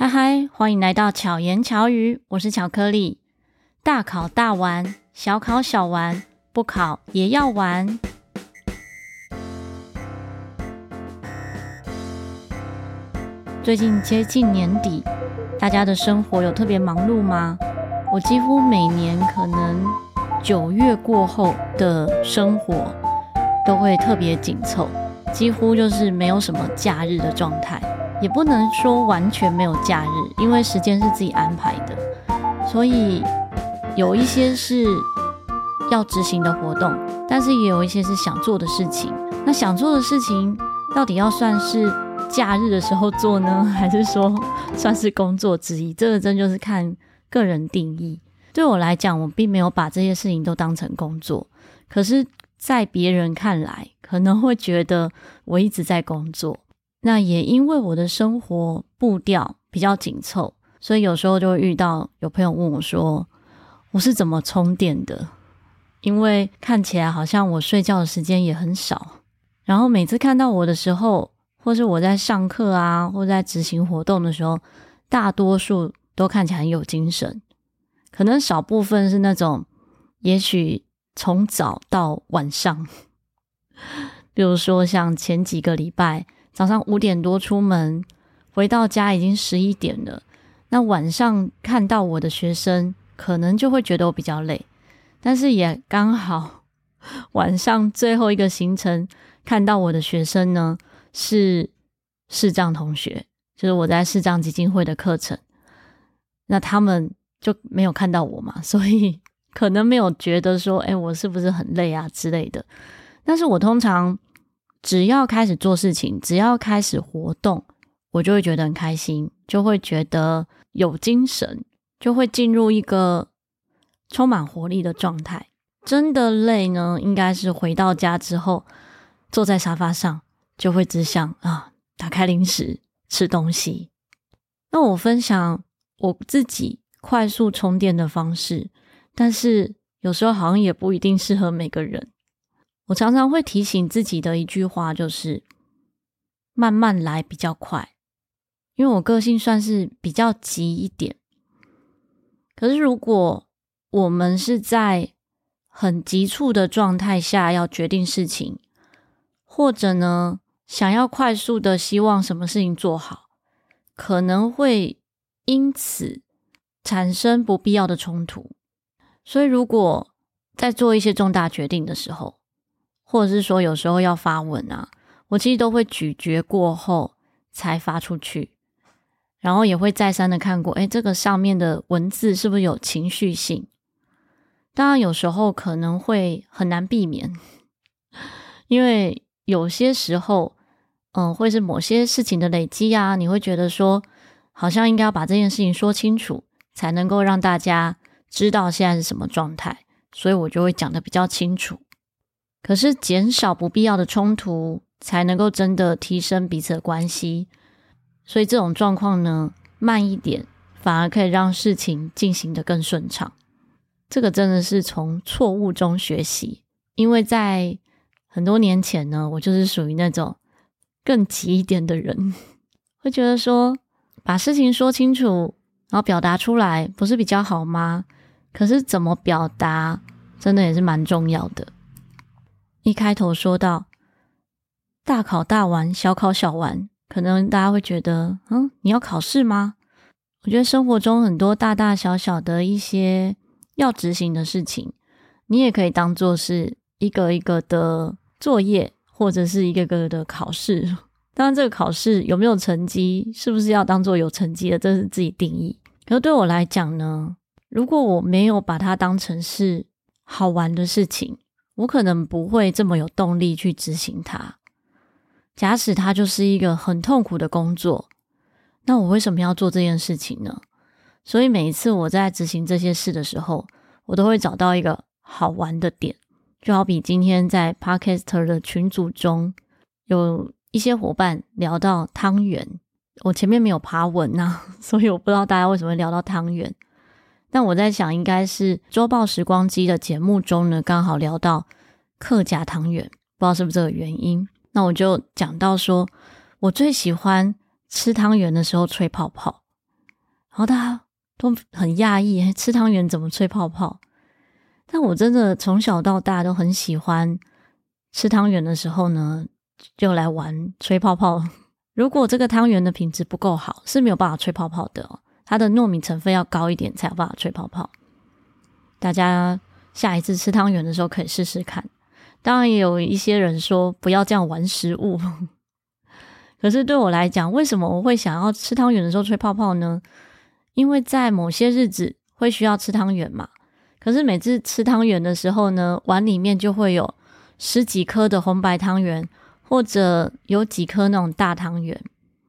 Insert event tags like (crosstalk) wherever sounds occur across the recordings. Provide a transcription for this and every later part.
嗨嗨，欢迎来到巧言巧语，我是巧克力。大考大玩，小考小玩，不考也要玩。最近接近年底，大家的生活有特别忙碌吗？我几乎每年可能九月过后的生活都会特别紧凑，几乎就是没有什么假日的状态。也不能说完全没有假日，因为时间是自己安排的，所以有一些是要执行的活动，但是也有一些是想做的事情。那想做的事情到底要算是假日的时候做呢，(laughs) 还是说算是工作之一？这个真就是看个人定义。对我来讲，我并没有把这些事情都当成工作，可是，在别人看来，可能会觉得我一直在工作。那也因为我的生活步调比较紧凑，所以有时候就会遇到有朋友问我说：“我是怎么充电的？”因为看起来好像我睡觉的时间也很少，然后每次看到我的时候，或是我在上课啊，或在执行活动的时候，大多数都看起来很有精神，可能少部分是那种，也许从早到晚上，(laughs) 比如说像前几个礼拜。早上五点多出门，回到家已经十一点了。那晚上看到我的学生，可能就会觉得我比较累，但是也刚好晚上最后一个行程看到我的学生呢，是视障同学，就是我在视障基金会的课程。那他们就没有看到我嘛，所以可能没有觉得说，哎，我是不是很累啊之类的。但是我通常。只要开始做事情，只要开始活动，我就会觉得很开心，就会觉得有精神，就会进入一个充满活力的状态。真的累呢，应该是回到家之后，坐在沙发上，就会只想啊，打开零食吃东西。那我分享我自己快速充电的方式，但是有时候好像也不一定适合每个人。我常常会提醒自己的一句话就是：慢慢来比较快，因为我个性算是比较急一点。可是如果我们是在很急促的状态下要决定事情，或者呢，想要快速的希望什么事情做好，可能会因此产生不必要的冲突。所以如果在做一些重大决定的时候，或者是说，有时候要发文啊，我其实都会咀嚼过后才发出去，然后也会再三的看过，诶，这个上面的文字是不是有情绪性？当然，有时候可能会很难避免，因为有些时候，嗯，会是某些事情的累积啊，你会觉得说，好像应该要把这件事情说清楚，才能够让大家知道现在是什么状态，所以我就会讲得比较清楚。可是减少不必要的冲突，才能够真的提升彼此的关系。所以这种状况呢，慢一点，反而可以让事情进行的更顺畅。这个真的是从错误中学习，因为在很多年前呢，我就是属于那种更急一点的人，(laughs) 会觉得说把事情说清楚，然后表达出来，不是比较好吗？可是怎么表达，真的也是蛮重要的。一开头说到大考大玩，小考小玩，可能大家会觉得，嗯，你要考试吗？我觉得生活中很多大大小小的一些要执行的事情，你也可以当做是一个一个的作业，或者是一个个的考试。当然，这个考试有没有成绩，是不是要当做有成绩的，这是自己定义。可对我来讲呢，如果我没有把它当成是好玩的事情，我可能不会这么有动力去执行它。假使它就是一个很痛苦的工作，那我为什么要做这件事情呢？所以每一次我在执行这些事的时候，我都会找到一个好玩的点。就好比今天在 Podcaster 的群组中，有一些伙伴聊到汤圆，我前面没有爬文呐、啊，(laughs) 所以我不知道大家为什么会聊到汤圆。但我在想，应该是周报时光机的节目中呢，刚好聊到客家汤圆，不知道是不是这个原因。那我就讲到说，我最喜欢吃汤圆的时候吹泡泡，然后大家都很讶异，吃汤圆怎么吹泡泡？但我真的从小到大都很喜欢吃汤圆的时候呢，就来玩吹泡泡。(laughs) 如果这个汤圆的品质不够好，是没有办法吹泡泡的哦。它的糯米成分要高一点才有办法吹泡泡。大家下一次吃汤圆的时候可以试试看。当然也有一些人说不要这样玩食物，(laughs) 可是对我来讲，为什么我会想要吃汤圆的时候吹泡泡呢？因为在某些日子会需要吃汤圆嘛。可是每次吃汤圆的时候呢，碗里面就会有十几颗的红白汤圆。或者有几颗那种大汤圆，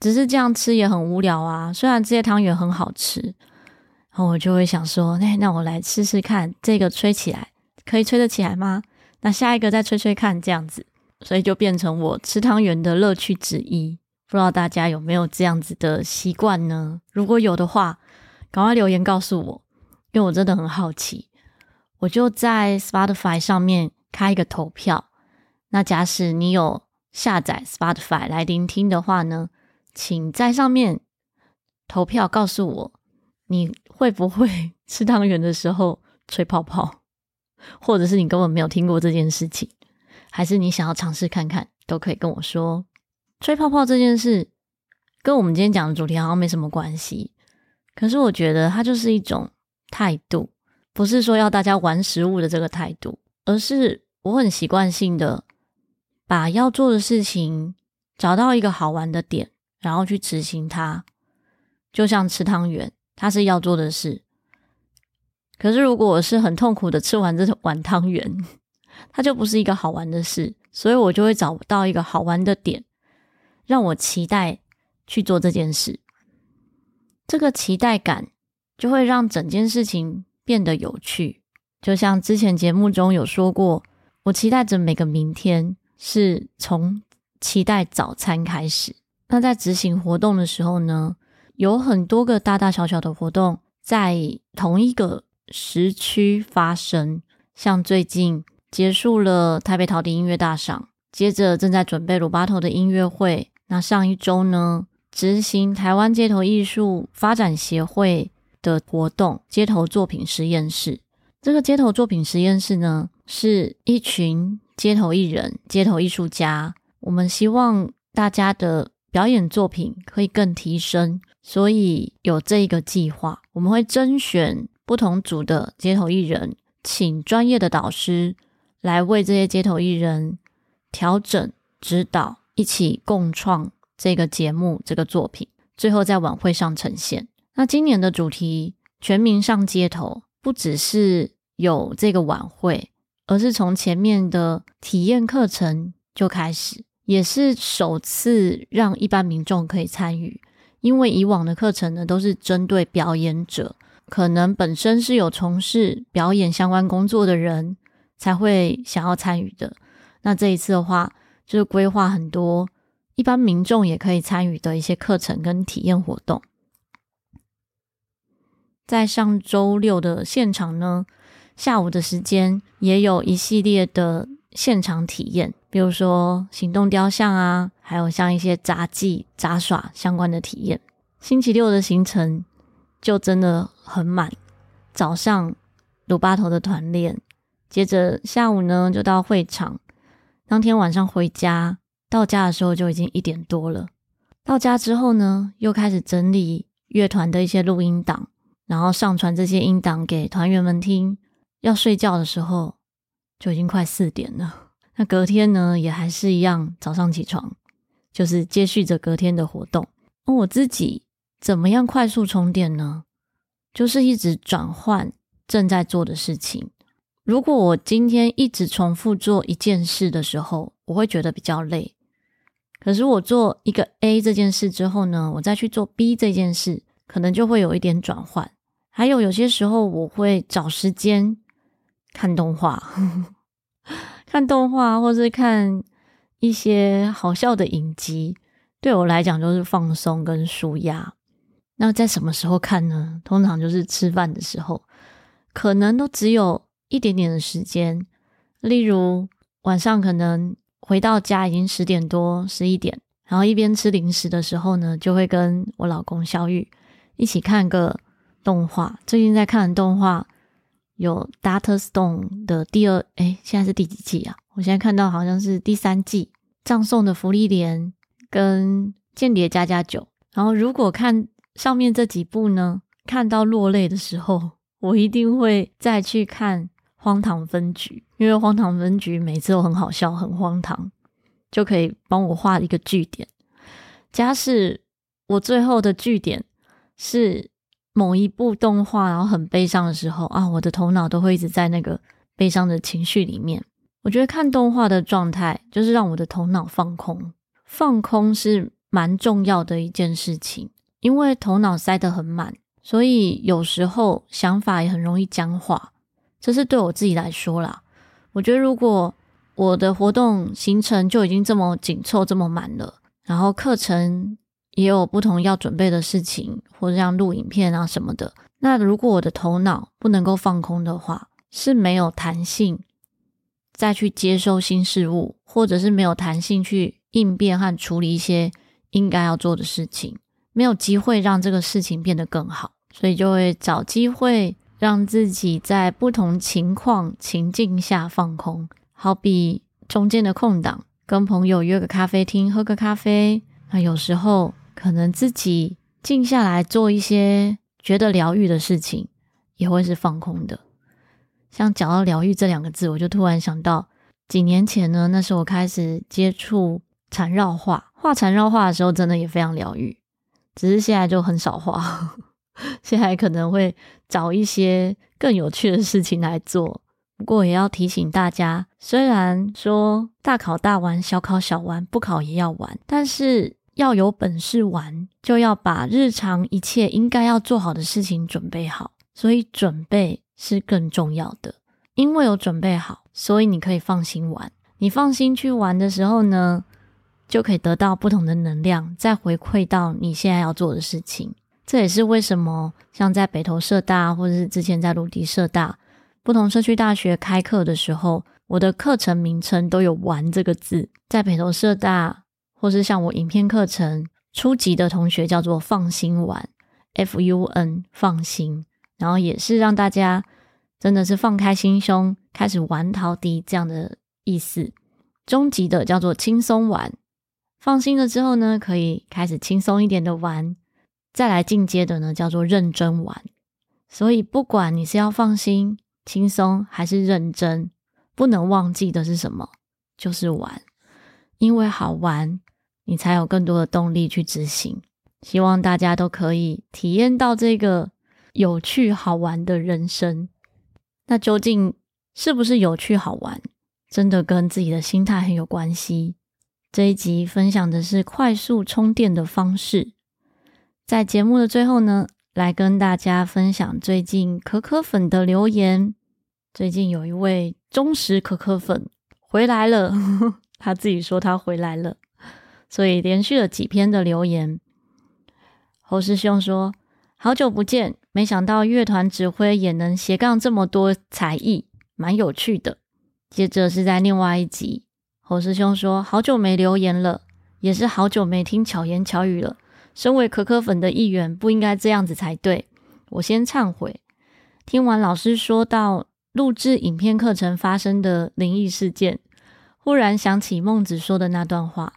只是这样吃也很无聊啊。虽然这些汤圆很好吃，然后我就会想说，那那我来试试看，这个吹起来可以吹得起来吗？那下一个再吹吹看，这样子，所以就变成我吃汤圆的乐趣之一。不知道大家有没有这样子的习惯呢？如果有的话，赶快留言告诉我，因为我真的很好奇。我就在 Spotify 上面开一个投票，那假使你有。下载 Spotify 来聆听的话呢，请在上面投票告诉我，你会不会 (laughs) 吃汤圆的时候吹泡泡，或者是你根本没有听过这件事情，还是你想要尝试看看，都可以跟我说。吹泡泡这件事跟我们今天讲的主题好像没什么关系，可是我觉得它就是一种态度，不是说要大家玩食物的这个态度，而是我很习惯性的。把要做的事情找到一个好玩的点，然后去执行它，就像吃汤圆，它是要做的事。可是如果我是很痛苦的吃完这碗汤圆，它就不是一个好玩的事，所以我就会找到一个好玩的点，让我期待去做这件事。这个期待感就会让整件事情变得有趣。就像之前节目中有说过，我期待着每个明天。是从期待早餐开始。那在执行活动的时候呢，有很多个大大小小的活动在同一个时区发生。像最近结束了台北陶笛音乐大赏，接着正在准备鲁巴头的音乐会。那上一周呢，执行台湾街头艺术发展协会的活动——街头作品实验室。这个街头作品实验室呢，是一群。街头艺人、街头艺术家，我们希望大家的表演作品可以更提升，所以有这一个计划。我们会甄选不同组的街头艺人，请专业的导师来为这些街头艺人调整、指导，一起共创这个节目、这个作品，最后在晚会上呈现。那今年的主题“全民上街头”，不只是有这个晚会。而是从前面的体验课程就开始，也是首次让一般民众可以参与。因为以往的课程呢，都是针对表演者，可能本身是有从事表演相关工作的人才会想要参与的。那这一次的话，就是规划很多一般民众也可以参与的一些课程跟体验活动。在上周六的现场呢，下午的时间也有一系列的现场体验，比如说行动雕像啊，还有像一些杂技、杂耍相关的体验。星期六的行程就真的很满，早上鲁巴头的团练，接着下午呢就到会场，当天晚上回家，到家的时候就已经一点多了。到家之后呢，又开始整理乐团的一些录音档，然后上传这些音档给团员们听。要睡觉的时候就已经快四点了。那隔天呢，也还是一样，早上起床就是接续着隔天的活动。那我自己怎么样快速充电呢？就是一直转换正在做的事情。如果我今天一直重复做一件事的时候，我会觉得比较累。可是我做一个 A 这件事之后呢，我再去做 B 这件事，可能就会有一点转换。还有有些时候，我会找时间。看动画，(laughs) 看动画，或是看一些好笑的影集，对我来讲就是放松跟舒压。那在什么时候看呢？通常就是吃饭的时候，可能都只有一点点的时间。例如晚上可能回到家已经十点多、十一点，然后一边吃零食的时候呢，就会跟我老公小玉一起看个动画。最近在看的动画有《Dr. Stone》的第二，哎，现在是第几季啊？我现在看到好像是第三季，葬送的芙莉莲跟《间谍家家酒》。然后如果看上面这几部呢，看到落泪的时候，我一定会再去看《荒唐分局》，因为《荒唐分局》每次都很好笑，很荒唐，就可以帮我画一个句点。假使我最后的句点是某一部动画，然后很悲伤的时候啊，我的头脑都会一直在那个悲伤的情绪里面。我觉得看动画的状态就是让我的头脑放空，放空是蛮重要的一件事情，因为头脑塞得很满，所以有时候想法也很容易僵化。这是对我自己来说啦。我觉得如果我的活动行程就已经这么紧凑、这么满了。然后课程也有不同要准备的事情，或者像录影片啊什么的。那如果我的头脑不能够放空的话，是没有弹性再去接收新事物，或者是没有弹性去应变和处理一些应该要做的事情，没有机会让这个事情变得更好，所以就会找机会让自己在不同情况情境下放空，好比中间的空档。跟朋友约个咖啡厅喝个咖啡，那有时候可能自己静下来做一些觉得疗愈的事情，也会是放空的。像讲到疗愈这两个字，我就突然想到几年前呢，那时候我开始接触缠绕画，画缠绕画的时候，真的也非常疗愈。只是现在就很少画，(laughs) 现在可能会找一些更有趣的事情来做。不过也要提醒大家，虽然说大考大玩，小考小玩，不考也要玩，但是要有本事玩，就要把日常一切应该要做好的事情准备好。所以准备是更重要的，因为有准备好，所以你可以放心玩。你放心去玩的时候呢，就可以得到不同的能量，再回馈到你现在要做的事情。这也是为什么像在北投社大，或者是之前在芦笛社大。不同社区大学开课的时候，我的课程名称都有“玩”这个字。在北投社大，或是像我影片课程初级的同学叫做“放心玩 ”，F-U-N 放心，然后也是让大家真的是放开心胸，开始玩陶笛这样的意思。中级的叫做“轻松玩”，放心了之后呢，可以开始轻松一点的玩。再来进阶的呢，叫做“认真玩”。所以不管你是要放心。轻松还是认真，不能忘记的是什么？就是玩，因为好玩，你才有更多的动力去执行。希望大家都可以体验到这个有趣好玩的人生。那究竟是不是有趣好玩？真的跟自己的心态很有关系。这一集分享的是快速充电的方式。在节目的最后呢，来跟大家分享最近可可粉的留言。最近有一位忠实可可粉回来了，(laughs) 他自己说他回来了，所以连续了几篇的留言。侯师兄说：“好久不见，没想到乐团指挥也能斜杠这么多才艺，蛮有趣的。”接着是在另外一集，侯师兄说：“好久没留言了，也是好久没听巧言巧语了。”身为可可粉的一员，不应该这样子才对。我先忏悔。听完老师说到录制影片课程发生的灵异事件，忽然想起孟子说的那段话：“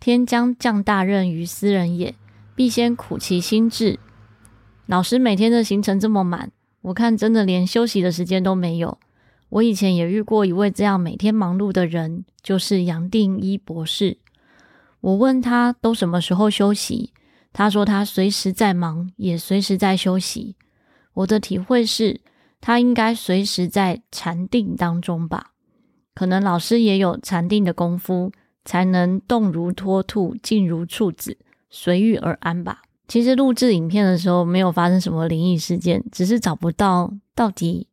天将降大任于斯人也，必先苦其心志。”老师每天的行程这么满，我看真的连休息的时间都没有。我以前也遇过一位这样每天忙碌的人，就是杨定一博士。我问他都什么时候休息？他说他随时在忙，也随时在休息。我的体会是，他应该随时在禅定当中吧？可能老师也有禅定的功夫，才能动如脱兔，静如处子，随遇而安吧。其实录制影片的时候没有发生什么灵异事件，只是找不到到底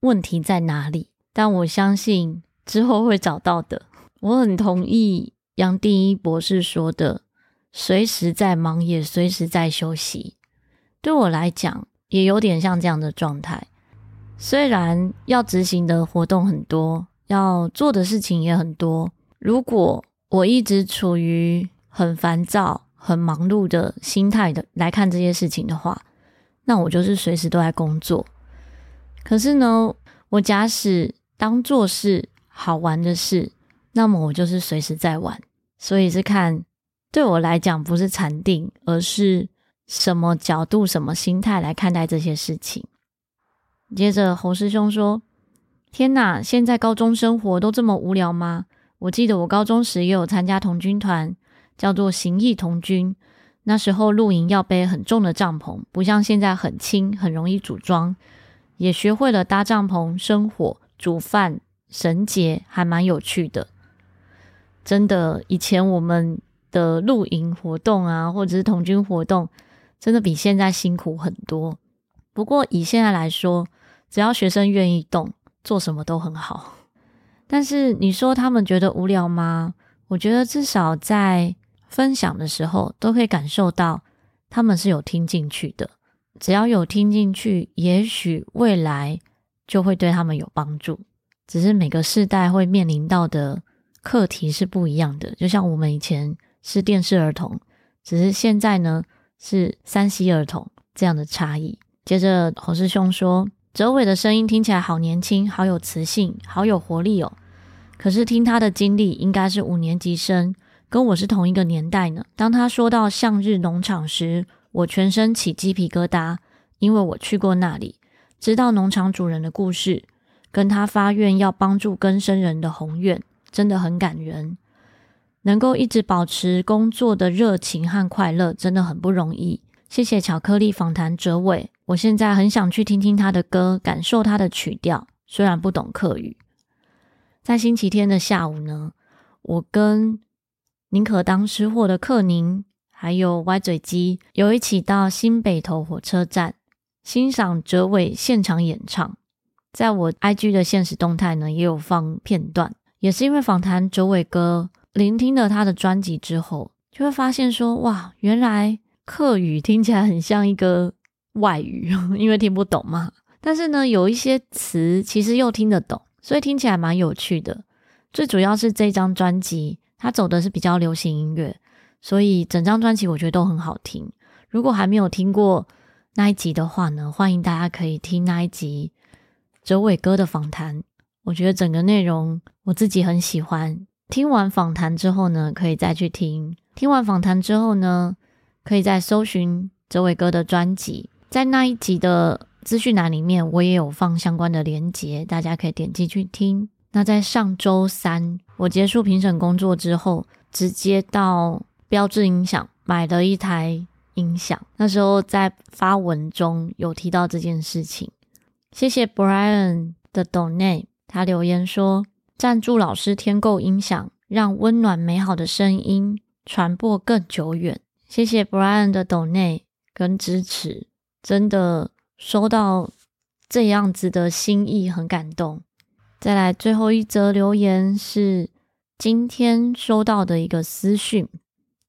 问题在哪里。但我相信之后会找到的。我很同意杨定一博士说的。随时在忙，也随时在休息。对我来讲，也有点像这样的状态。虽然要执行的活动很多，要做的事情也很多。如果我一直处于很烦躁、很忙碌的心态的来看这些事情的话，那我就是随时都在工作。可是呢，我假使当做是好玩的事，那么我就是随时在玩。所以是看对我来讲，不是禅定，而是什么角度、什么心态来看待这些事情。接着侯师兄说：“天哪，现在高中生活都这么无聊吗？我记得我高中时也有参加童军团，叫做行义童军。那时候露营要背很重的帐篷，不像现在很轻，很容易组装。也学会了搭帐篷、生火、煮饭、绳结，还蛮有趣的。真的，以前我们的露营活动啊，或者是童军活动，真的比现在辛苦很多。不过以现在来说，只要学生愿意动，做什么都很好。但是你说他们觉得无聊吗？我觉得至少在分享的时候，都可以感受到他们是有听进去的。只要有听进去，也许未来就会对他们有帮助。只是每个世代会面临到的课题是不一样的。就像我们以前是电视儿童，只是现在呢是三 C 儿童这样的差异。接着侯师兄说。哲伟的声音听起来好年轻，好有磁性，好有活力哦。可是听他的经历，应该是五年级生，跟我是同一个年代呢。当他说到向日农场时，我全身起鸡皮疙瘩，因为我去过那里，知道农场主人的故事，跟他发愿要帮助更生人的宏愿，真的很感人。能够一直保持工作的热情和快乐，真的很不容易。谢谢巧克力访谈哲伟。我现在很想去听听他的歌，感受他的曲调。虽然不懂客语，在星期天的下午呢，我跟宁可当吃货的克宁，还有歪嘴鸡，有一起到新北投火车站欣赏哲伟现场演唱。在我 IG 的现实动态呢，也有放片段。也是因为访谈哲伟哥，聆听了他的专辑之后，就会发现说，哇，原来客语听起来很像一个。外语，(laughs) 因为听不懂嘛。但是呢，有一些词其实又听得懂，所以听起来蛮有趣的。最主要是这张专辑，它走的是比较流行音乐，所以整张专辑我觉得都很好听。如果还没有听过那一集的话呢，欢迎大家可以听那一集哲伟哥的访谈。我觉得整个内容我自己很喜欢。听完访谈之后呢，可以再去听。听完访谈之后呢，可以再搜寻哲伟哥的专辑。在那一集的资讯栏里面，我也有放相关的连结，大家可以点击去听。那在上周三，我结束评审工作之后，直接到标志音响买了一台音响。那时候在发文中有提到这件事情。谢谢 Brian 的 donate，他留言说：赞助老师添购音响，让温暖美好的声音传播更久远。谢谢 Brian 的 donate 跟支持。真的收到这样子的心意，很感动。再来最后一则留言是今天收到的一个私讯，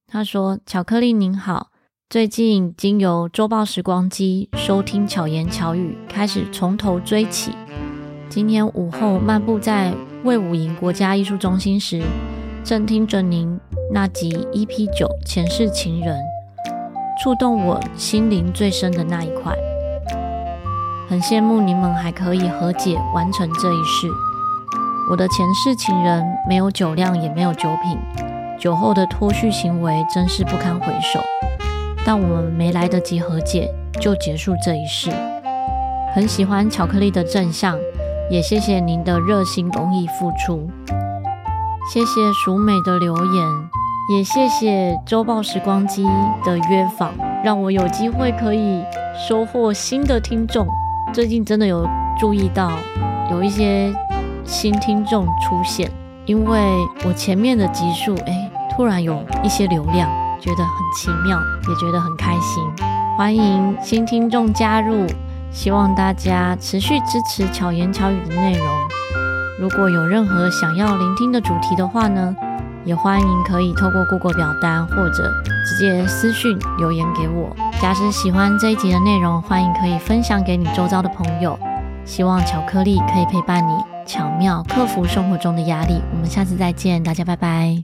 他说：“巧克力您好，最近经由周报时光机收听巧言巧语，开始从头追起。今天午后漫步在魏武营国家艺术中心时，正听着您那集 EP 九前世情人。”触动我心灵最深的那一块，很羡慕你们还可以和解完成这一世。我的前世情人没有酒量，也没有酒品，酒后的脱序行为真是不堪回首。但我们没来得及和解，就结束这一世。很喜欢巧克力的正向，也谢谢您的热心公益付出。谢谢淑美的留言。也谢谢周报时光机的约访，让我有机会可以收获新的听众。最近真的有注意到有一些新听众出现，因为我前面的集数，哎，突然有一些流量，觉得很奇妙，也觉得很开心。欢迎新听众加入，希望大家持续支持巧言巧语的内容。如果有任何想要聆听的主题的话呢，也欢迎可以透过 Google 表单或者直接私讯留言给我。假使喜欢这一集的内容，欢迎可以分享给你周遭的朋友。希望巧克力可以陪伴你，巧妙克服生活中的压力。我们下次再见，大家拜拜。